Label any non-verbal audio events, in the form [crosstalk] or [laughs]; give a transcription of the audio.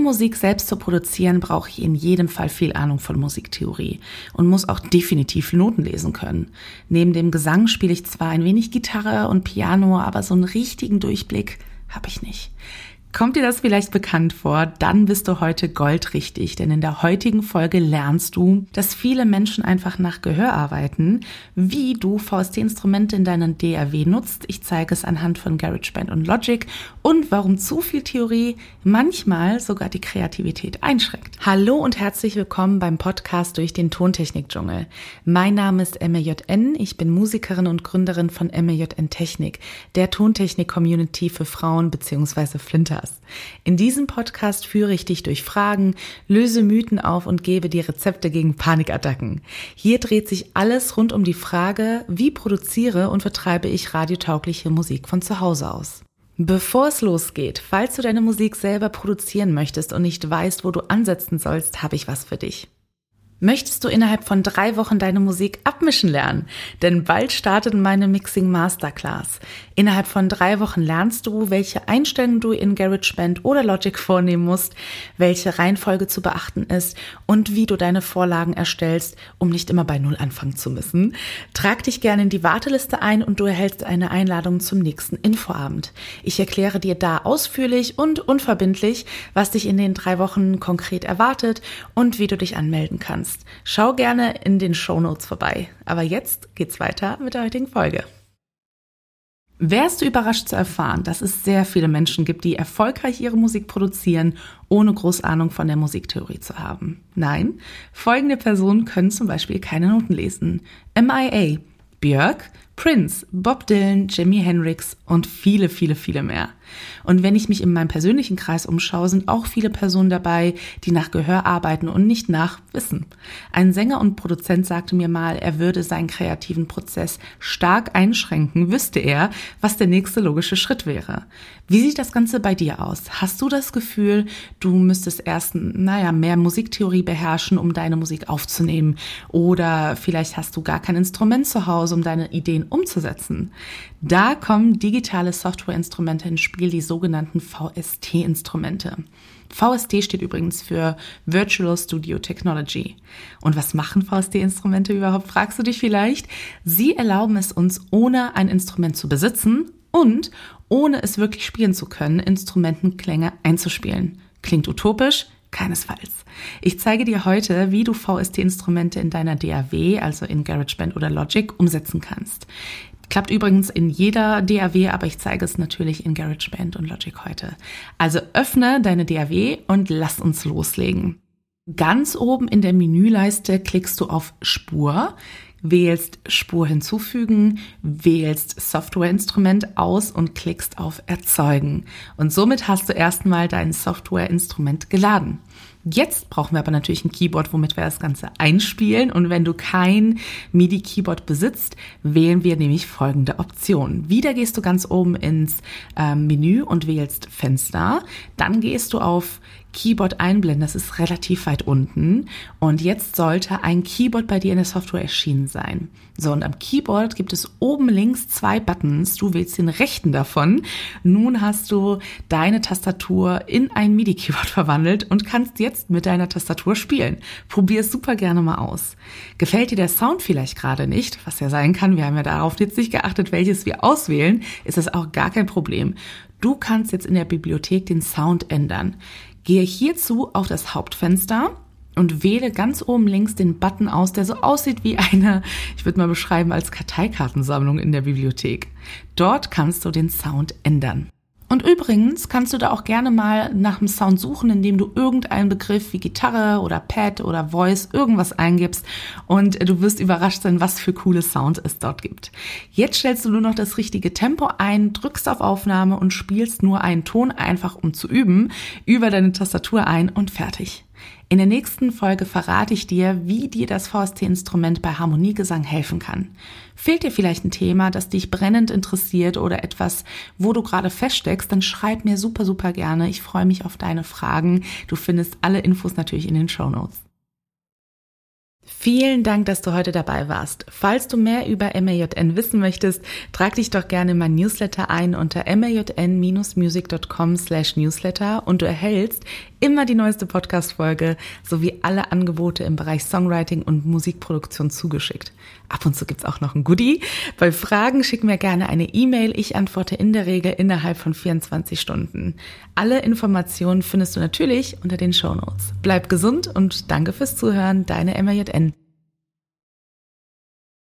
Um Musik selbst zu produzieren, brauche ich in jedem Fall viel Ahnung von Musiktheorie und muss auch definitiv Noten lesen können. Neben dem Gesang spiele ich zwar ein wenig Gitarre und Piano, aber so einen richtigen Durchblick habe ich nicht. Kommt dir das vielleicht bekannt vor? Dann bist du heute goldrichtig, denn in der heutigen Folge lernst du, dass viele Menschen einfach nach Gehör arbeiten, wie du VST-Instrumente in deiner DAW nutzt. Ich zeige es anhand von GarageBand und Logic und warum zu viel Theorie manchmal sogar die Kreativität einschränkt. Hallo und herzlich willkommen beim Podcast durch den Tontechnik-Dschungel. Mein Name ist MJN, ich bin Musikerin und Gründerin von MJN Technik, der Tontechnik-Community für Frauen bzw. Flinter Podcast. In diesem Podcast führe ich dich durch Fragen, löse Mythen auf und gebe dir Rezepte gegen Panikattacken. Hier dreht sich alles rund um die Frage, wie produziere und vertreibe ich radiotaugliche Musik von zu Hause aus. Bevor es losgeht, falls du deine Musik selber produzieren möchtest und nicht weißt, wo du ansetzen sollst, habe ich was für dich. Möchtest du innerhalb von drei Wochen deine Musik abmischen lernen? Denn bald startet meine Mixing Masterclass. Innerhalb von drei Wochen lernst du, welche Einstellungen du in GarageBand oder Logic vornehmen musst, welche Reihenfolge zu beachten ist und wie du deine Vorlagen erstellst, um nicht immer bei Null anfangen zu müssen. Trag dich gerne in die Warteliste ein und du erhältst eine Einladung zum nächsten Infoabend. Ich erkläre dir da ausführlich und unverbindlich, was dich in den drei Wochen konkret erwartet und wie du dich anmelden kannst kannst. Schau gerne in den Show Notes vorbei. Aber jetzt geht's weiter mit der heutigen Folge. Wärst du überrascht zu erfahren, dass es sehr viele Menschen gibt, die erfolgreich ihre Musik produzieren, ohne groß Ahnung von der Musiktheorie zu haben? Nein, folgende Personen können zum Beispiel keine Noten lesen. MIA, Björk, Prince, Bob Dylan, Jimi Hendrix und viele, viele, viele mehr. Und wenn ich mich in meinem persönlichen Kreis umschaue, sind auch viele Personen dabei, die nach Gehör arbeiten und nicht nach Wissen. Ein Sänger und Produzent sagte mir mal, er würde seinen kreativen Prozess stark einschränken, wüsste er, was der nächste logische Schritt wäre. Wie sieht das Ganze bei dir aus? Hast du das Gefühl, du müsstest erst, naja, mehr Musiktheorie beherrschen, um deine Musik aufzunehmen? Oder vielleicht hast du gar kein Instrument zu Hause, um deine Ideen umzusetzen? Da kommen digitale Softwareinstrumente ins Spiel, die sogenannten VST-Instrumente. VST steht übrigens für Virtual Studio Technology. Und was machen VST-Instrumente überhaupt, fragst du dich vielleicht? Sie erlauben es uns, ohne ein Instrument zu besitzen und ohne es wirklich spielen zu können, Instrumentenklänge einzuspielen. Klingt utopisch? Keinesfalls. Ich zeige dir heute, wie du VST-Instrumente in deiner DAW, also in GarageBand oder Logic, umsetzen kannst. Klappt übrigens in jeder DAW, aber ich zeige es natürlich in GarageBand und Logic heute. Also öffne deine DAW und lass uns loslegen. Ganz oben in der Menüleiste klickst du auf Spur, wählst Spur hinzufügen, wählst Softwareinstrument aus und klickst auf Erzeugen. Und somit hast du erstmal dein Softwareinstrument geladen. Jetzt brauchen wir aber natürlich ein Keyboard, womit wir das Ganze einspielen. Und wenn du kein MIDI-Keyboard besitzt, wählen wir nämlich folgende Option. Wieder gehst du ganz oben ins äh, Menü und wählst Fenster. Dann gehst du auf Keyboard einblenden. Das ist relativ weit unten. Und jetzt sollte ein Keyboard bei dir in der Software erschienen sein. So, und am Keyboard gibt es oben links zwei Buttons. Du wählst den rechten davon. Nun hast du deine Tastatur in ein MIDI-Keyboard [laughs] verwandelt und kannst jetzt mit deiner Tastatur spielen. Probier es super gerne mal aus. Gefällt dir der Sound vielleicht gerade nicht, was ja sein kann, wir haben ja darauf jetzt nicht geachtet, welches wir auswählen, ist das auch gar kein Problem. Du kannst jetzt in der Bibliothek den Sound ändern. Gehe hierzu auf das Hauptfenster und wähle ganz oben links den Button aus, der so aussieht wie eine, ich würde mal beschreiben, als Karteikartensammlung in der Bibliothek. Dort kannst du den Sound ändern. Und übrigens kannst du da auch gerne mal nach dem Sound suchen, indem du irgendeinen Begriff wie Gitarre oder Pad oder Voice irgendwas eingibst und du wirst überrascht sein, was für coole Sound es dort gibt. Jetzt stellst du nur noch das richtige Tempo ein, drückst auf Aufnahme und spielst nur einen Ton einfach um zu üben über deine Tastatur ein und fertig. In der nächsten Folge verrate ich dir, wie dir das VST-Instrument bei Harmoniegesang helfen kann. Fehlt dir vielleicht ein Thema, das dich brennend interessiert oder etwas, wo du gerade feststeckst, dann schreib mir super, super gerne. Ich freue mich auf deine Fragen. Du findest alle Infos natürlich in den Show Notes. Vielen Dank, dass du heute dabei warst. Falls du mehr über MAJN wissen möchtest, trag dich doch gerne in mein Newsletter ein unter majn-music.com slash newsletter und du erhältst immer die neueste Podcast-Folge sowie alle Angebote im Bereich Songwriting und Musikproduktion zugeschickt. Ab und zu gibt's auch noch ein Goodie. Bei Fragen schick mir gerne eine E-Mail. Ich antworte in der Regel innerhalb von 24 Stunden. Alle Informationen findest du natürlich unter den Show Notes. Bleib gesund und danke fürs Zuhören. Deine MJN.